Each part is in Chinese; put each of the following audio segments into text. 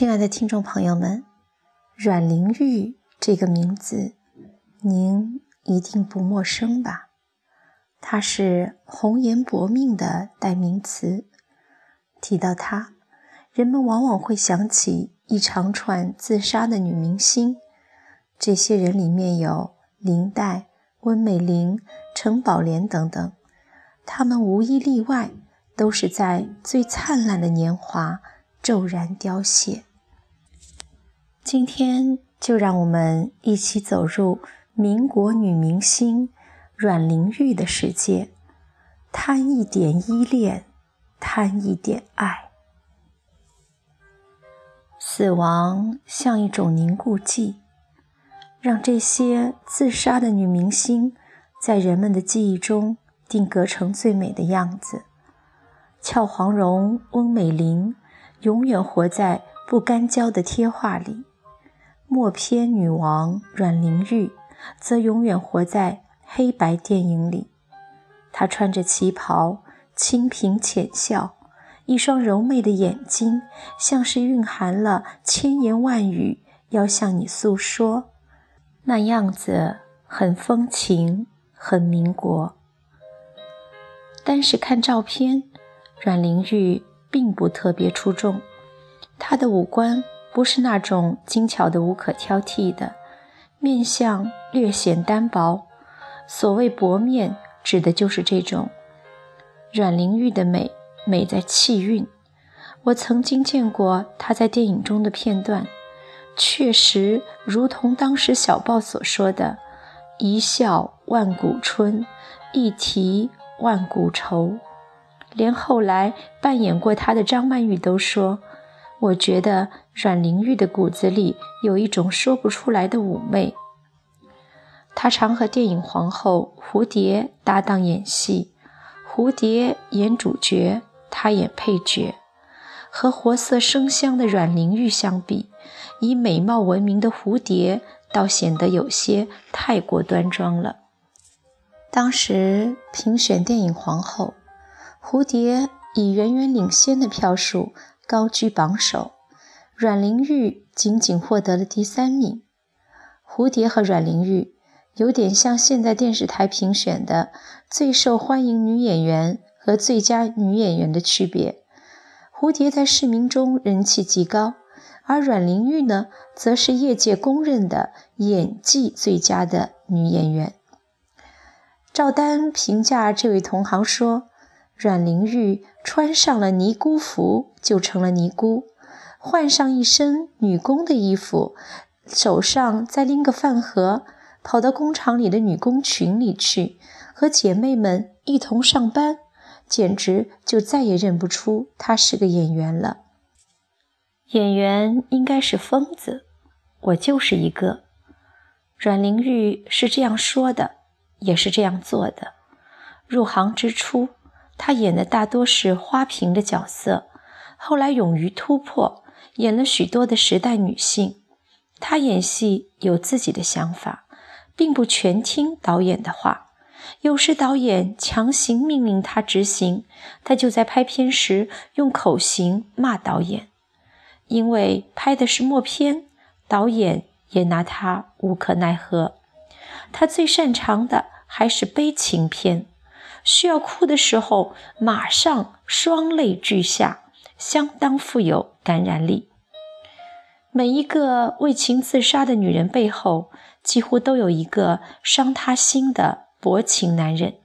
亲爱的听众朋友们，阮玲玉这个名字，您一定不陌生吧？她是红颜薄命的代名词。提到她，人们往往会想起一长串自杀的女明星。这些人里面有林黛、温美玲、陈宝莲等等，她们无一例外都是在最灿烂的年华。骤然凋谢。今天就让我们一起走入民国女明星阮玲玉的世界，贪一点依恋，贪一点爱。死亡像一种凝固剂，让这些自杀的女明星在人们的记忆中定格成最美的样子。俏黄蓉翁美玲。永远活在不干胶的贴画里，默片女王阮玲玉则永远活在黑白电影里。她穿着旗袍，清贫浅笑，一双柔媚的眼睛像是蕴含了千言万语要向你诉说，那样子很风情，很民国。单是看照片，阮玲玉。并不特别出众，她的五官不是那种精巧的无可挑剔的，面相略显单薄。所谓薄面，指的就是这种。阮玲玉的美，美在气韵。我曾经见过她在电影中的片段，确实如同当时小报所说的：“一笑万古春，一啼万古愁。”连后来扮演过她的张曼玉都说：“我觉得阮玲玉的骨子里有一种说不出来的妩媚。”她常和电影皇后蝴蝶搭档演戏，蝴蝶演主角，她演配角。和活色生香的阮玲玉相比，以美貌闻名的蝴蝶倒显得有些太过端庄了。当时评选电影皇后。蝴蝶以远远领先的票数高居榜首，阮玲玉仅仅获得了第三名。蝴蝶和阮玲玉有点像现在电视台评选的最受欢迎女演员和最佳女演员的区别。蝴蝶在市民中人气极高，而阮玲玉呢，则是业界公认的演技最佳的女演员。赵丹评价这位同行说。阮玲玉穿上了尼姑服，就成了尼姑；换上一身女工的衣服，手上再拎个饭盒，跑到工厂里的女工群里去，和姐妹们一同上班，简直就再也认不出她是个演员了。演员应该是疯子，我就是一个。阮玲玉是这样说的，也是这样做的。入行之初。她演的大多是花瓶的角色，后来勇于突破，演了许多的时代女性。她演戏有自己的想法，并不全听导演的话。有时导演强行命令她执行，她就在拍片时用口型骂导演。因为拍的是默片，导演也拿她无可奈何。她最擅长的还是悲情片。需要哭的时候，马上双泪俱下，相当富有感染力。每一个为情自杀的女人背后，几乎都有一个伤她心的薄情男人。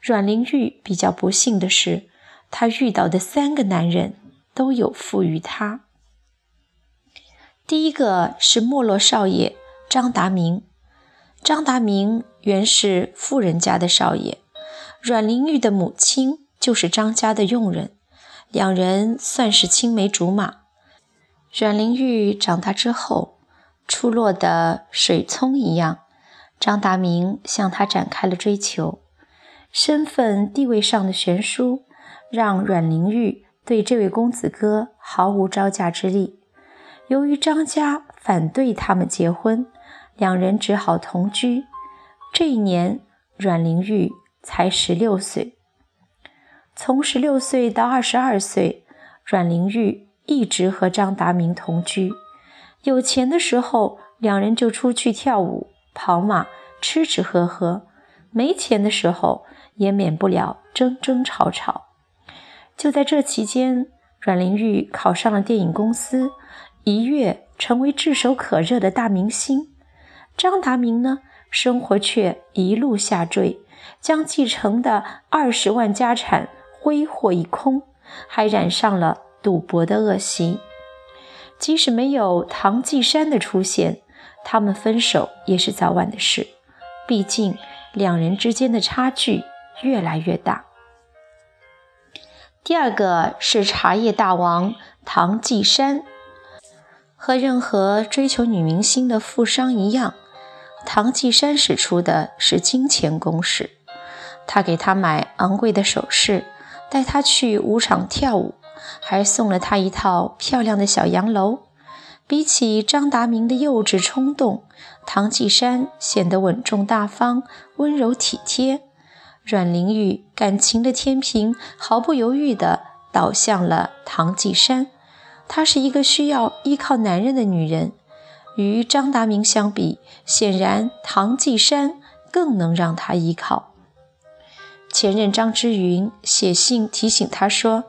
阮玲玉比较不幸的是，她遇到的三个男人都有负于她。第一个是没落少爷张达明，张达明原是富人家的少爷。阮玲玉的母亲就是张家的佣人，两人算是青梅竹马。阮玲玉长大之后，出落的水葱一样，张达明向她展开了追求。身份地位上的悬殊，让阮玲玉对这位公子哥毫无招架之力。由于张家反对他们结婚，两人只好同居。这一年，阮玲玉。才十六岁，从十六岁到二十二岁，阮玲玉一直和张达明同居。有钱的时候，两人就出去跳舞、跑马、吃吃喝喝；没钱的时候，也免不了争争吵吵。就在这期间，阮玲玉考上了电影公司，一跃成为炙手可热的大明星。张达明呢，生活却一路下坠，将继承的二十万家产挥霍一空。还染上了赌博的恶习。即使没有唐季山的出现，他们分手也是早晚的事。毕竟两人之间的差距越来越大。第二个是茶叶大王唐季山，和任何追求女明星的富商一样，唐季山使出的是金钱攻势。他给她买昂贵的首饰。带她去舞场跳舞，还送了她一套漂亮的小洋楼。比起张达明的幼稚冲动，唐季山显得稳重大方、温柔体贴。阮玲玉感情的天平毫不犹豫地倒向了唐季山。她是一个需要依靠男人的女人，与张达明相比，显然唐季山更能让她依靠。前任张之云写信提醒他说：“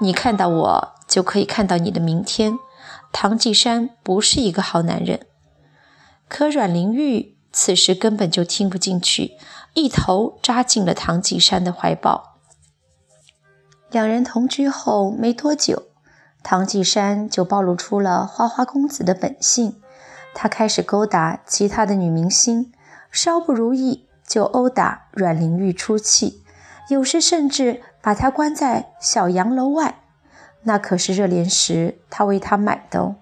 你看到我，就可以看到你的明天。”唐季山不是一个好男人。可阮玲玉此时根本就听不进去，一头扎进了唐季山的怀抱。两人同居后没多久，唐季山就暴露出了花花公子的本性，他开始勾搭其他的女明星，稍不如意。就殴打阮玲玉出气，有时甚至把她关在小洋楼外，那可是热恋时他为她买的哦。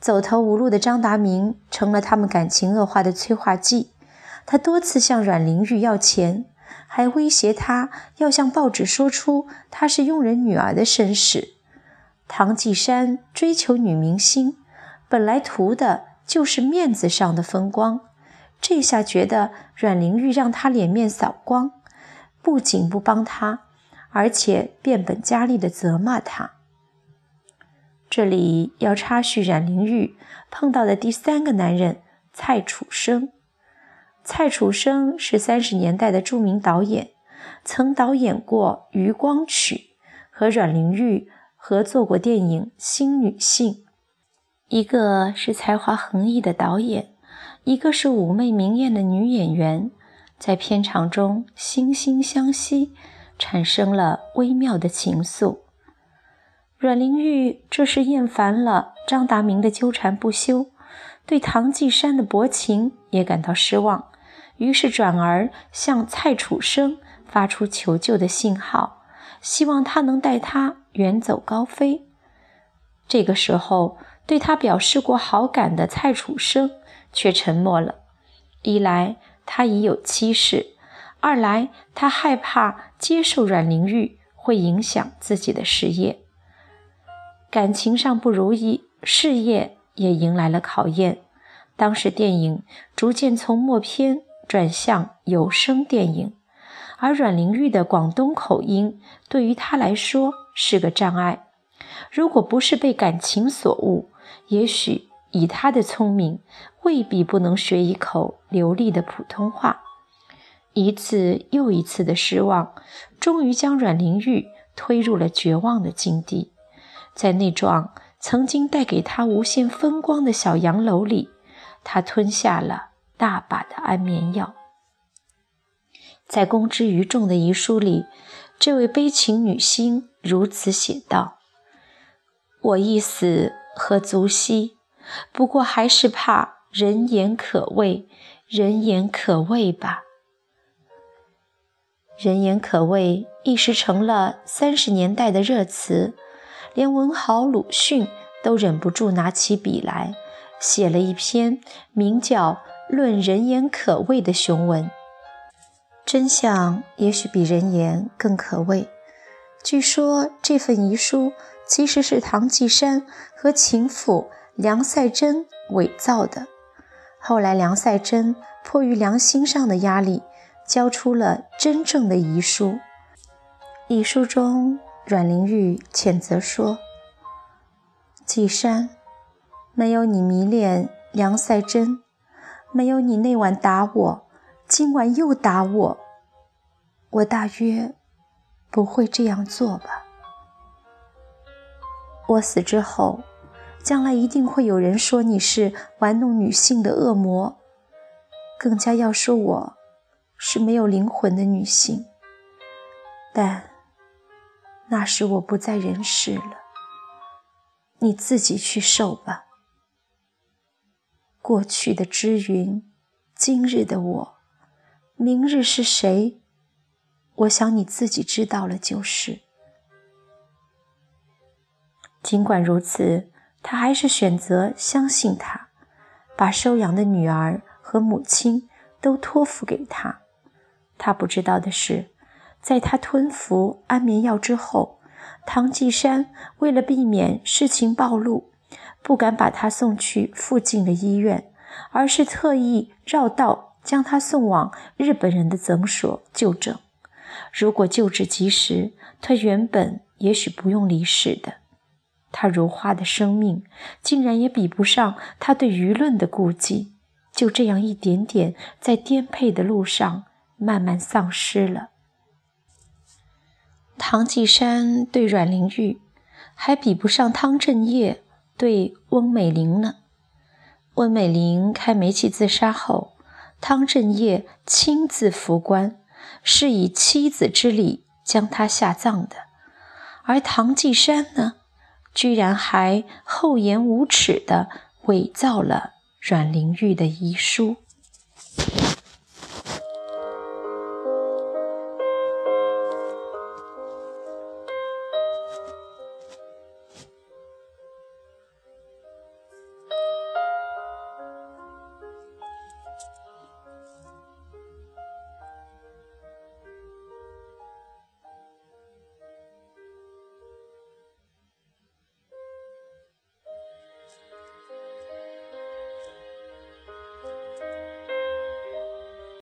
走投无路的张达明成了他们感情恶化的催化剂，他多次向阮玲玉要钱，还威胁她要向报纸说出她是佣人女儿的身世。唐季山追求女明星，本来图的就是面子上的风光。这下觉得阮玲玉让他脸面扫光，不仅不帮他，而且变本加厉地责骂他。这里要插叙阮玲玉碰到的第三个男人蔡楚生。蔡楚生是三十年代的著名导演，曾导演过《余光曲》，和阮玲玉合作过电影《新女性》。一个是才华横溢的导演。一个是妩媚明艳的女演员，在片场中惺惺相惜，产生了微妙的情愫。阮玲玉这时厌烦了张达明的纠缠不休，对唐季山的薄情也感到失望，于是转而向蔡楚生发出求救的信号，希望他能带她远走高飞。这个时候，对他表示过好感的蔡楚生。却沉默了。一来他已有妻室，二来他害怕接受阮玲玉会影响自己的事业。感情上不如意，事业也迎来了考验。当时电影逐渐从默片转向有声电影，而阮玲玉的广东口音对于他来说是个障碍。如果不是被感情所误，也许。以他的聪明，未必不能学一口流利的普通话。一次又一次的失望，终于将阮玲玉推入了绝望的境地。在那幢曾经带给他无限风光的小洋楼里，他吞下了大把的安眠药。在公之于众的遗书里，这位悲情女星如此写道：“我一死和足惜。”不过还是怕人言可畏，人言可畏吧。人言可畏一时成了三十年代的热词，连文豪鲁迅都忍不住拿起笔来，写了一篇名叫《论人言可畏》的雄文。真相也许比人言更可畏。据说这份遗书其实是唐季山和情妇。梁赛珍伪造的。后来，梁赛珍迫于良心上的压力，交出了真正的遗书。遗书中，阮玲玉谴责说：“季山，没有你迷恋梁赛珍，没有你那晚打我，今晚又打我，我大约不会这样做吧。我死之后，将来一定会有人说你是玩弄女性的恶魔，更加要说我是没有灵魂的女性。但那时我不在人世了，你自己去受吧。过去的之云，今日的我，明日是谁？我想你自己知道了就是。尽管如此，他还是选择相信他，把收养的女儿和母亲都托付给他。他不知道的是，在他吞服安眠药之后，唐继山为了避免事情暴露，不敢把他送去附近的医院，而是特意绕道将他送往日本人的诊所就诊。如果救治及时，他原本也许不用离世的。他如花的生命，竟然也比不上他对舆论的顾忌，就这样一点点在颠沛的路上慢慢丧失了。唐季山对阮玲玉，还比不上汤镇业对翁美玲呢。温美玲开煤气自杀后，汤镇业亲自扶棺，是以妻子之礼将她下葬的，而唐季山呢？居然还厚颜无耻地伪造了阮玲玉的遗书。